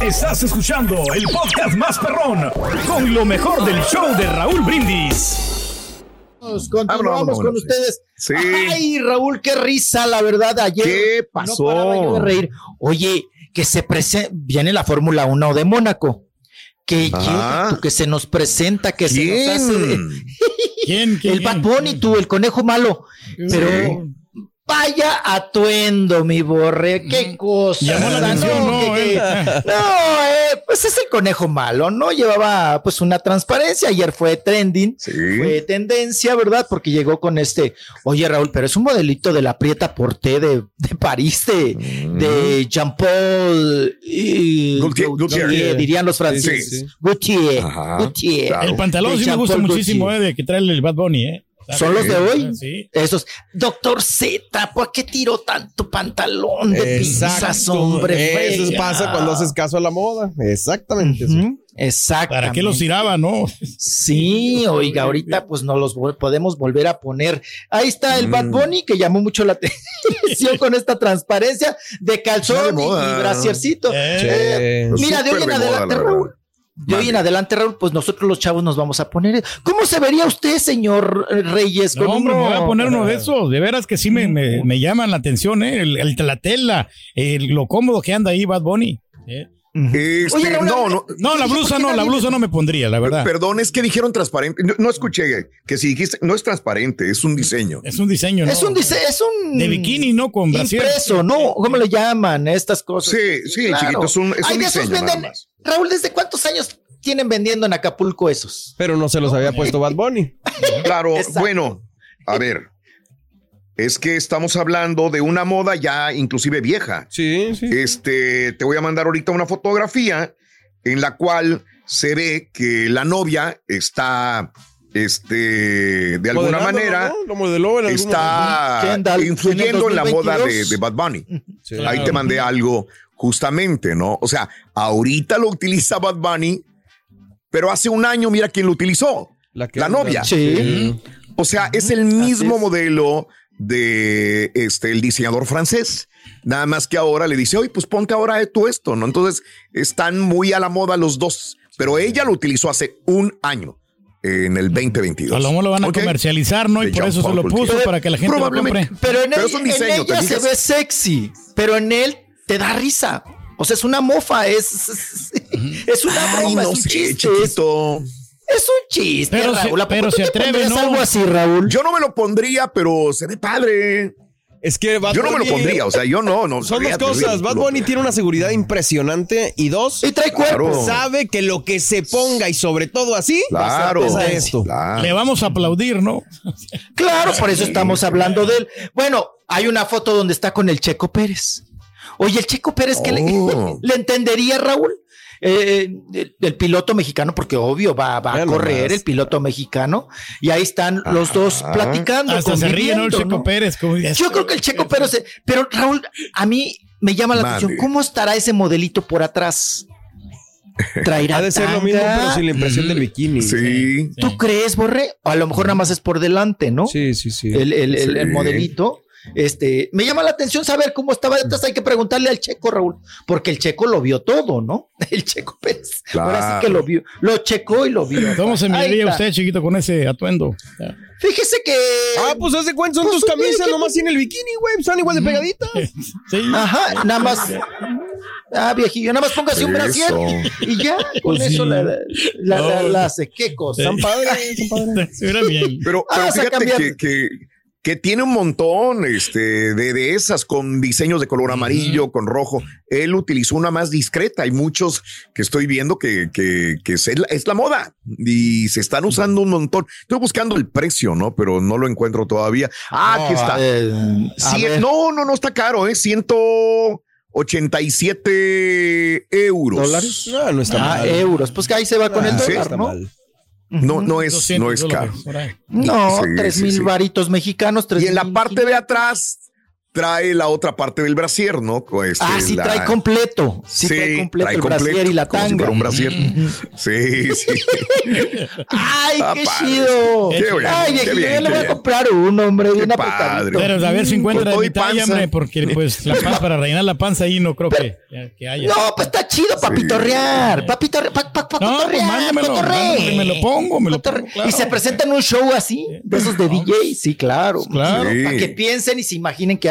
Estás escuchando el podcast más perrón con lo mejor del show de Raúl Brindis. Continuamos Vámonos, con ustedes. Sí. Ay, Raúl, qué risa, la verdad, ayer. ¿Qué pasó? No paraba yo de reír. Oye, que se presenta, viene la Fórmula 1 de Mónaco. Que Ajá. llega, tú, que se nos presenta, que se ¿Quién? nos hace. ¿Quién? quién El Bad quién? Bunny, tú, el conejo malo. Pero vaya atuendo, mi borre. Qué cosa. Llamó la atención, ¿no? Que- que- Eh. no, eh, pues es el conejo malo, ¿no? Llevaba pues una transparencia. Ayer fue trending. Sí. Fue tendencia, ¿verdad? Porque llegó con este, oye Raúl, pero es un modelito de la Prieta Porté de, de París, de, de Jean-Paul y Gaultier, Gaultier. dirían los franceses. Sí, sí. Gaultier, Gaultier. El pantalón sí me gusta muchísimo, eh, de que trae el Bad Bunny, ¿eh? ¿Son los de hoy? Sí. Esos, doctor Z, ¿por qué tiró tanto pantalón de pinzas, hombre? Eso pasa cuando haces caso a la moda. Exactamente. Ujú, Exacto. ¿Para qué los tiraba, no? Sí, oiga, ahorita pues no los vol- podemos volver a poner. Ahí está el Bad Bunny que llamó mucho la atención con esta transparencia de calzón de y, moda. y brasiercito. Eh, Eh, mira, de hoy en adelante, Raúl. De hoy en adelante, Raúl, pues nosotros los chavos nos vamos a poner. ¿Cómo se vería usted, señor Reyes? No, hombre, me uno- voy a poner uno de esos. De veras que sí me, me, me llaman la atención, ¿eh? El, el- la tela, el- lo cómodo que anda ahí Bad Bunny. ¿eh? Este, Oye, no, no. No, la blusa no, la blusa no me pondría, la verdad. Perdón, es que dijeron transparente. No, no escuché que si dijiste, no es transparente, es un diseño. Es un diseño, ¿no? Es un dice, es un De bikini, ¿no? Con brasier. impreso, ¿no? ¿Cómo le llaman estas cosas? Sí, sí, chiquito, es un, es Ay, un de esos diseño nada venden- más. Raúl, ¿desde cuántos años tienen vendiendo en Acapulco esos? Pero no se los había puesto Bad Bunny. Claro, Exacto. bueno, a ver. Es que estamos hablando de una moda ya inclusive vieja. Sí, sí. Este, te voy a mandar ahorita una fotografía en la cual se ve que la novia está, este, de alguna manera, ¿no? Lo modeló en está Kendall, influyendo en la moda de, 2022. de Bad Bunny. Sí. Ahí te mandé algo justamente, ¿no? O sea, ahorita lo utiliza Bad Bunny, pero hace un año mira quién lo utilizó. La, que- La novia. Sí. O sea, es el mismo modelo de este el diseñador francés. Nada más que ahora le dice, oye, pues ponte ahora tú esto, ¿no? Entonces están muy a la moda los dos, pero ella lo utilizó hace un año, en el 2022. A lo mejor lo van a comercializar, ¿no? Y De por eso se lo puso para que la gente lo compre. Pero en, Pero él- es un en diseño, ¿te ella se ve sexy, pero en él te da risa. O sea, es una mofa, es, es, es una Ay, broma, no es un sé, chiste. Es, chiquito. es un chiste, Pero se- Raúl. ¿A poco pero tú se te atreve, pondrías ¿no? algo así, Raúl? Yo no me lo pondría, pero se ve padre. Es que Bad Yo no me lo pondría, o sea, yo no, no. Son dos cosas. Bad Bunny tiene una seguridad impresionante y dos, Y trae cuerpo. Claro. sabe que lo que se ponga y sobre todo así, Claro, esto. claro. Le vamos a aplaudir, ¿no? Claro, por eso estamos hablando de él. Bueno, hay una foto donde está con el Checo Pérez. Oye, el Checo Pérez, ¿qué le, Oh. le entendería, Raúl? Eh, el, el piloto mexicano, porque obvio va, va a correr nomás. el piloto mexicano, y ahí están los dos platicando. Hasta se ríe, ¿no? El Checo ¿no? Pérez. como- Yo creo que el Checo Pérez, se- pero Raúl, a mí me llama la Madre. atención, ¿cómo estará ese modelito por atrás? ¿Traerá Ha de ser lo mismo, pero sin la impresión del bikini. Sí. ¿Tú crees, Borre? O a lo mejor nada más es por delante, ¿no? Sí, sí, sí. El, el- el- el Sí. modelito. Este, me llama la atención saber cómo estaba. Entonces hay que preguntarle al Checo, Raúl, porque el Checo lo vio todo, ¿no? El Checo Pérez. Ahora sí Claro. que lo vio, lo checó y lo vio. ¿Cómo se Ahí miraría está. usted, chiquito, con ese atuendo? Fíjese que. Ah, pues haz de cuenta, son Pues, tus camisas, ¿qué- nomás sin el bikini, güey. Están igual de pegaditas. Sí. Ajá, nada más. Ah, viejillo, nada más póngase un brasier y ya, con Pues eso sí. la, la, la, la- No. la hace. Qué cosa. Están padres, bien. Pero, Ah, pero vas a fíjate que, que tiene un montón este, de, de esas con diseños de color amarillo, con rojo. Él utilizó una más discreta. Hay muchos que estoy viendo que, que, que es, la, es la moda y se están usando un montón. Estoy buscando el precio, ¿no? Pero no lo encuentro todavía. Ah, aquí está. Eh, Cien- no, no, no está caro, ¿eh? 187 euros. ¿Dólares? No, no está Ah, mal. euros. Pues que ahí se va con el Ah, sí, dólar, está ¿no? mal. No, no es, 200 no es caro. No, Sí, tres mil sí. varitos mexicanos. tres Y en la parte de atrás trae la otra parte del brasier, ¿no? Este, Ah, sí la- trae completo. Sí, trae completo trae el brasier y la como si tanga. fuera un brasier. Sí, sí. Ay, Ah, qué padre. chido. Qué bien, Ay, qué bien, yo le qué voy a comprar uno, hombre, bien padre. Pero a ver si encuentra y talla, hombre, porque pues la panza, para rellenar la panza ahí no creo que, que haya. No, pues está chido para pitorrear. Para pitorrear, para pa, pa No, pues mándamelo, cotorree. mándamelo, me lo pongo, me lo pongo, claro. Y se presenta en un show así, de esos de DJ, sí, claro. Claro. Sí. Para que piensen y se imaginen que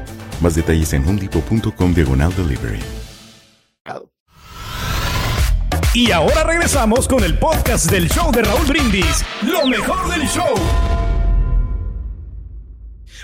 Más detalles en homedepot.com diagonal delivery. Y ahora regresamos con el podcast del show de Raúl Brindis. Lo mejor del show.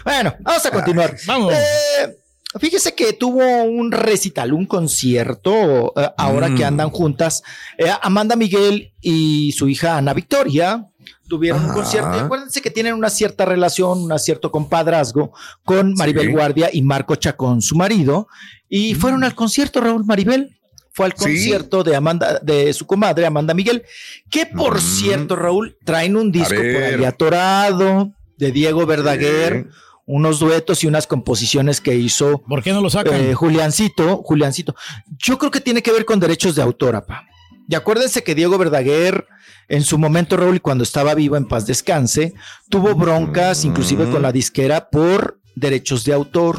Bueno, vamos a continuar. Vamos. Eh, fíjese que tuvo un recital, un concierto, eh, ahora que andan juntas, eh, Amanda Miguel y su hija Ana Victoria. Tuvieron un concierto y acuérdense que tienen una cierta relación, un cierto compadrazgo con Maribel Sí. Guardia y Marco Chacón, su marido, y fueron al concierto, Raúl Maribel. Fue al Sí. concierto de Amanda, de su comadre Amanda Miguel, que por Mm. cierto, Raúl, traen un disco por ahí atorado de Diego Verdaguer, unos duetos y unas composiciones que hizo ¿Por qué no lo sacan? eh, Juliancito, Juliancito. Yo creo que tiene que ver con derechos de autor, apa. Y acuérdense que Diego Verdaguer, en su momento, Raúl, y cuando estaba vivo en paz descanse, tuvo broncas, inclusive con la disquera, por derechos de autor.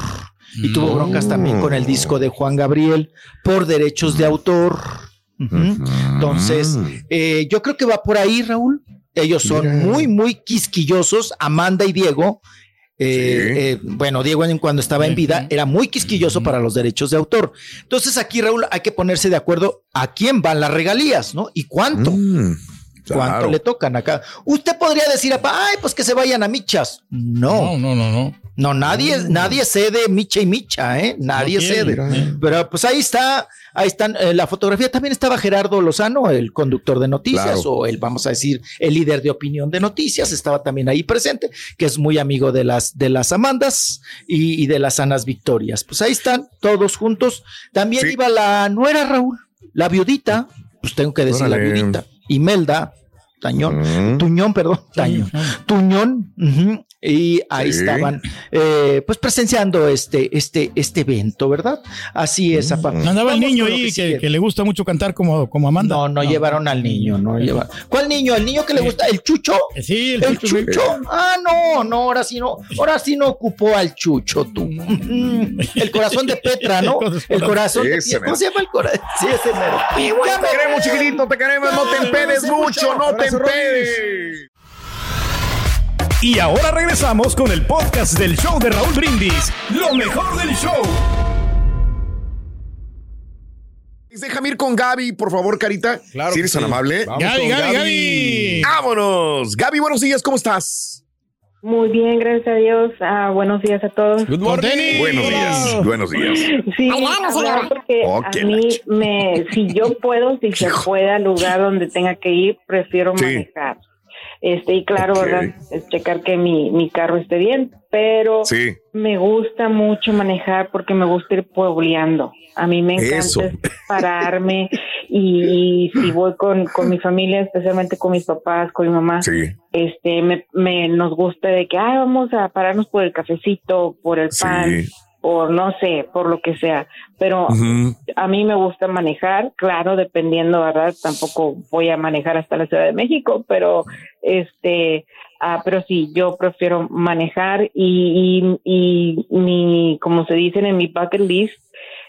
Y tuvo broncas también con el disco de Juan Gabriel por derechos de autor. Entonces, eh, yo creo que va por ahí, Raúl. Ellos son Mira. muy, muy quisquillosos, Amanda y Diego. Eh, Sí. eh, bueno, Diego cuando estaba en vida era muy quisquilloso para los derechos de autor. Entonces aquí, Raúl, hay que ponerse de acuerdo a quién van las regalías, ¿no? Y cuánto. Mm, ¿Cuánto le tocan acá? Usted podría decir, ay, pues que se vayan a michas. No, No, no, no, no. No, nadie, nadie cede micha y micha, ¿eh? Nadie No quiere, cede. ¿eh? Pero pues ahí está, ahí están eh, la fotografía. También estaba Gerardo Lozano, el conductor de noticias, Claro. o el, vamos a decir, el líder de opinión de noticias, estaba también ahí presente, que es muy amigo de las, de las Amandas y, y de las Anas Victorias. Pues ahí están, todos juntos. También Sí. iba la nuera Raúl, la viudita, pues tengo que decir la viudita, Imelda, Tañón, Mm. Tuñón, perdón, Tañón. Tuñón, y ahí Sí. estaban eh, pues presenciando este, este, este evento, ¿verdad? Así es, apa. Andaba el niño ahí que que, sigue. que le gusta mucho cantar como, como Amanda. No, no, llevaron al niño, no llevaron. ¿Cuál niño? ¿El niño que le gusta? ¿El chucho? Eh, Sí, el, ¿El chucho? Ah, no, no, ahora sí no, ahora sí no ocupó al chucho tú. Mm, El corazón de Petra, ¿no? El corazón de Ese ¿Cómo se llama el corazón? Sí, ese mero. Ya Te me- queremos, chiquitito, te queremos. No te empedes mucho, no te empedes. Y ahora regresamos con el podcast del show de Raúl Brindis. Lo mejor del show. Déjame ir con Gaby, por favor, Carita. Claro si eres sí. tan amable. Vamos Gaby, Gaby, Gaby. ¡Vámonos! Gaby, buenos días, ¿cómo estás? Muy bien, gracias a Dios. Ah, buenos días a todos. Good morning. Buenos días, buenos días. Sí, porque Oh, a mí me, si yo puedo, si se puede al lugar donde tenga que ir, prefiero Sí. manejar. Este, y claro. ¿verdad? Es checar que mi, mi carro esté bien, pero Sí. me gusta mucho manejar porque me gusta ir puebleando. A mí me encanta Eso. pararme y, y si voy con, con mi familia, especialmente con mis papás, con mi mamá, Sí. este me, me nos gusta de que ay, vamos a pararnos por el cafecito, por el pan, Sí. Por no sé, por lo que sea, pero a mí me gusta manejar, claro, dependiendo, ¿verdad? Tampoco voy a manejar hasta la Ciudad de México, pero este, ah, pero sí, yo prefiero manejar y, y, y mi, como se dicen en mi bucket list,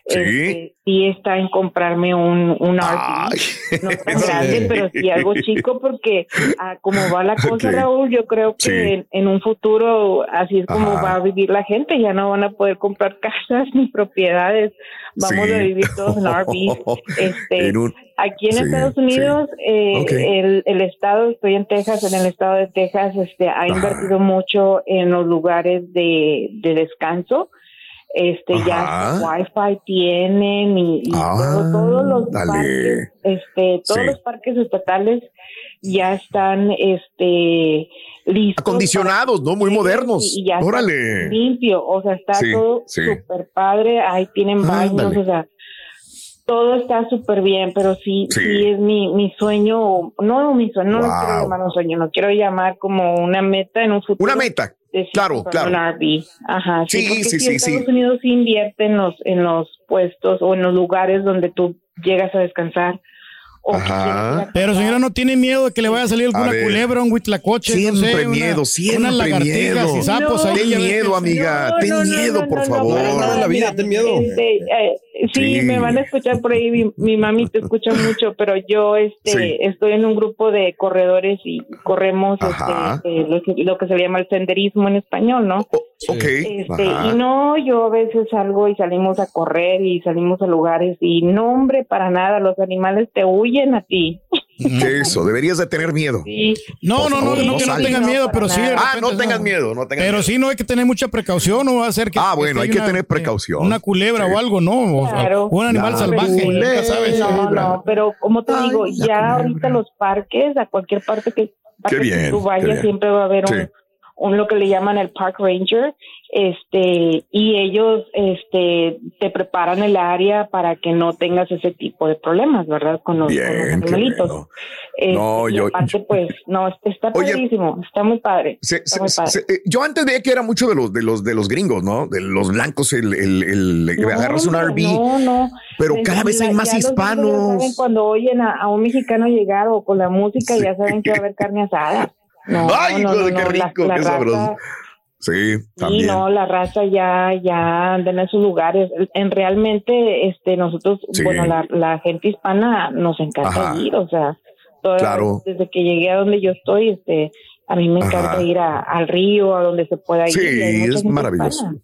Sí. este, sí está en comprarme un, un RV. No tan grande, pero sí algo chico, porque ah, como va la cosa. Raúl, yo creo que Sí. en, en un futuro así es como Ajá. va a vivir la gente. Ya no van a poder comprar casas ni propiedades. Vamos Sí. a vivir todos en RVs. Este, En un- Aquí en Estados. Unidos, eh, el, el estado, estoy en Texas, en el estado de Texas, este, ha Ajá. invertido mucho en los lugares de, de descanso. Este, ya Ajá. Wi-Fi tienen y, y Ah, todo- todos los dale. parques, este, todos Sí. los parques estatales ya están, este, listos. Acondicionados, ¿no? Muy modernos. y ya Órale. limpio, o sea, está Sí, todo sí. súper padre, ahí tienen baños, o sea, todo está súper bien, pero sí, Sí. sí, es mi, mi sueño, no mi sueño, no Wow. quiero llamar un sueño, lo quiero llamar como una meta en un futuro. Una meta. Claro, claro. RV. Ajá, sí, Sí, sí, sí, Estados sí. Unidos sí invierte en los, en los puestos o en los lugares donde tú llegas a descansar. Ajá. Pero señora, ¿no tiene miedo de que le vaya a salir alguna A ver. culebra, un huitlacoche? no Siempre una- miedo, siempre unas miedo. y sapos No. ahí. Ten miedo, amiga. No, Ten miedo, no, por no, no, favor. No, nada en la vida, mira, ten miedo. este, eh, sí, Sí. me van a escuchar por ahí, mi, mi mami te escucha mucho, pero yo este, Sí. estoy en un grupo de corredores y corremos este, eh, lo, que, lo que se llama el senderismo en español, ¿no? O- ok. Este, y no, yo a veces salgo y salimos a correr y salimos a lugares y no, hombre, para nada, los animales te huyen a ti. Eso, deberías de tener miedo. Sí. No, no, no, favor, no, no que no No, miedo, pero sí. de. Ah, no tengas miedo, no tengas Pero miedo. sí, no hay que tener mucha precaución, no va a ser que. Ah, bueno, que hay que tener precaución. Una culebra Sí. o algo, ¿no? O sea, Claro. un animal Claro. salvaje, Culebra. sabes. No, no, pero como te Ay, digo, ya culebra. ahorita los parques, a cualquier parte que, que bien, tú qué vayas, siempre va a haber Sí. un, un lo que le llaman el park ranger, este, y ellos, este, te preparan el área para que no tengas ese tipo de problemas, ¿verdad? Con los, con los Bien, animalitos. Este, No, yo- aparte, pues, no, está Oye, padrísimo, está muy padre. Se- está se- muy padre. se- eh, yo antes veía que era mucho de los de los de los gringos, ¿no? De los blancos, el, el, el- que No, agarras un RV, No, no. pero Pues, cada vez hay más hispanos. saben cuando oyen a, a un mexicano llegar o con la música, Sí. ya saben que va a haber carne asada. No, Ay, no, no, qué la- rico, la qué raza- sabroso. Sí, también. no, la raza ya, ya anda en esos lugares. En realmente, este, nosotros, Sí. bueno, la, la gente hispana nos encanta Ajá. ir, o sea, Claro. desde que llegué a donde yo estoy, este, a mí me encanta Ajá. ir a- al río, a donde se pueda ir. Sí, y es maravilloso. hispana.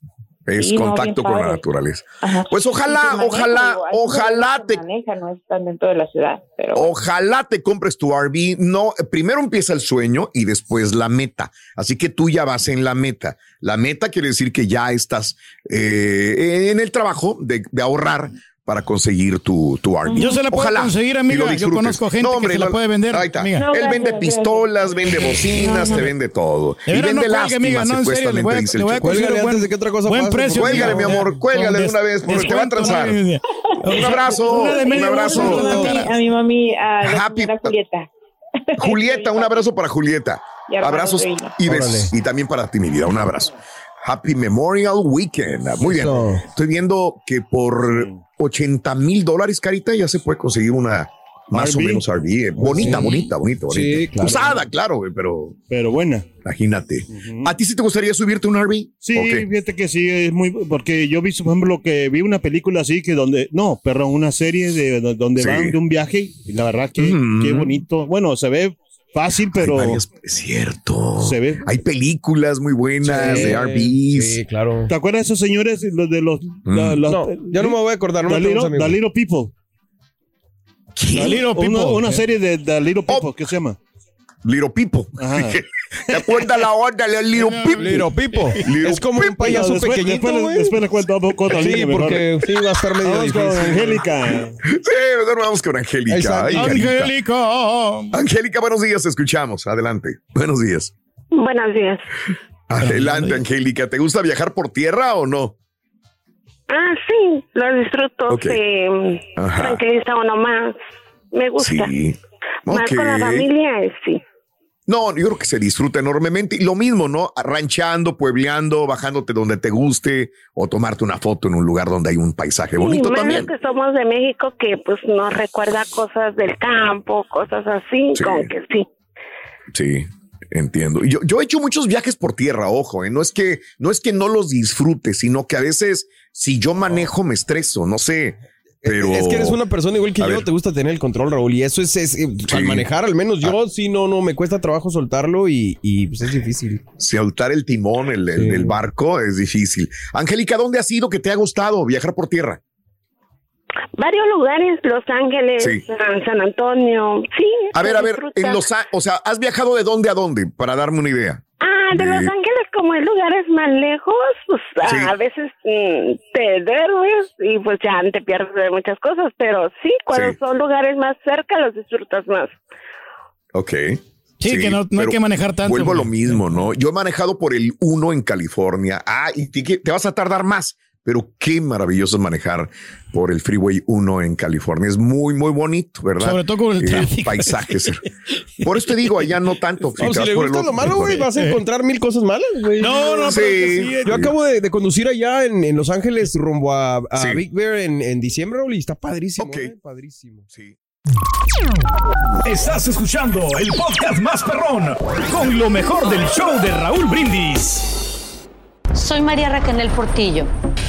Es Sí, contacto con la naturaleza. Ajá. Pues ojalá, maneja, ojalá, ojalá te se maneja, no están dentro de la ciudad, pero Ojalá te compres tu RV. No, primero empieza el sueño y después la meta. Así que tú ya vas en la meta. La meta quiere decir que ya estás eh, en el trabajo de, de ahorrar para conseguir tu, tu RV. Yo se la puedo Ojalá conseguir, amiga. Yo conozco gente que se la puede vender, Ahí está. amiga. No, Él vende gracias, pistolas, vende bocinas, No, no. te vende todo. De y vende lástima, supuestamente, dice el Cuélgale buen- antes de que otra cosa Buen pase, precio. Cuélgale, mi amor, cuélgale de una vez, porque te va a transar. Un abrazo, un abrazo. a mi, mami, a Julieta. Julieta, un abrazo para Julieta. Abrazos y besos. Y también para ti, mi vida, un abrazo. Happy Memorial Weekend. Muy bien. Estoy viendo que por 80 mil dólares, Carita, ya se puede conseguir una más o menos RV. eh, Bonita, Sí. bonita, bonita, bonita. Sí, claro. Usada, claro, pero Pero buena. imagínate. ¿A ti sí te gustaría subirte un RV? Sí, fíjate que sí, es muy, porque yo vi, por ejemplo, que vi una película así que donde, no, perdón, una serie de do- donde Sí. van de un viaje y la verdad que qué bonito. Bueno, se ve fácil, pero Hay varias- es cierto. se ve. Hay películas muy buenas Sí, de RVs. Sí, claro. ¿Te acuerdas de esos señores, los de los, Mm. la- los- No, ya no me voy a acordar. No The me Little, The People? ¿Qué? The Little People. Una, una serie de The Little People, ¿qué se llama? Little People. Ajá. ¿Te acuerdas la onda de Little People? Little Pipo. Es como un Pipo. payaso después, pequeñito, después, después le cuento un poco Sí, porque sí va a estar medio Vamos con. Angélica. Sí, mejor vamos con Angélica. Carita. Angélica, buenos días, te escuchamos. Adelante. Buenos días. Buenos días. Adelante, Angélica. ¿Te gusta viajar por tierra o no? Ah, sí, lo disfruto. Ok. Se Ajá. tranquiliza uno más. Me gusta. Sí. Más Ok. con la familia, eh, sí. No, yo creo que se disfruta enormemente. Y lo mismo, ¿no? Ranchando, puebleando, bajándote donde te guste o tomarte una foto en un lugar donde hay un paisaje bonito menos también. que somos de México que pues nos recuerda cosas del campo, cosas así, Sí. como que sí. Sí, entiendo. Yo, yo he hecho muchos viajes por tierra, ojo, ¿eh? no es que no es que no los disfrute, sino que a veces si yo manejo me estreso, no sé. Pero Es que eres una persona igual que A yo, ver. te gusta tener el control, Raúl, y eso es, es, eh, Sí. al manejar, al menos yo, sí, no, no, me cuesta trabajo soltarlo y, y pues es difícil. soltar el timón el, el Sí. del barco es difícil. Angélica, ¿dónde has ido que te ha gustado viajar por tierra? Varios lugares, Los Ángeles, Sí. San, Antonio, sí. A ver, a ver, en los, o sea, ¿has viajado de dónde a dónde? Para darme una idea. Ah, de de- Los Ángeles, como en lugares más lejos, pues Sí. a veces mm, te duermes y pues ya te pierdes de muchas cosas, pero sí, cuando Sí. son lugares más cerca los disfrutas más. Ok. Sí, que no- no hay que manejar tanto, Vuelvo a lo mismo, ¿no? Yo he manejado por el 1 en California. Ah, y te, te vas a tardar más, pero qué maravilloso es manejar por el Freeway 1 en California. Es muy, muy bonito, ¿verdad? Sobre todo con el Eh, tráfico. Paisajes. Por eso te digo, allá no tanto. Te si le por el gusta otro- lo malo, güey, vas a Eh. encontrar mil cosas malas, güey. No, no, Sí. pero que sí, Yo acabo de, de conducir allá en, en Los Ángeles rumbo a, a Sí. Big Bear en, en diciembre, Raúl, y está padrísimo, Ok. eh, padrísimo. Sí. Estás escuchando el podcast más perrón con lo mejor del show de Raúl Brindis. Soy María Raquel Portillo.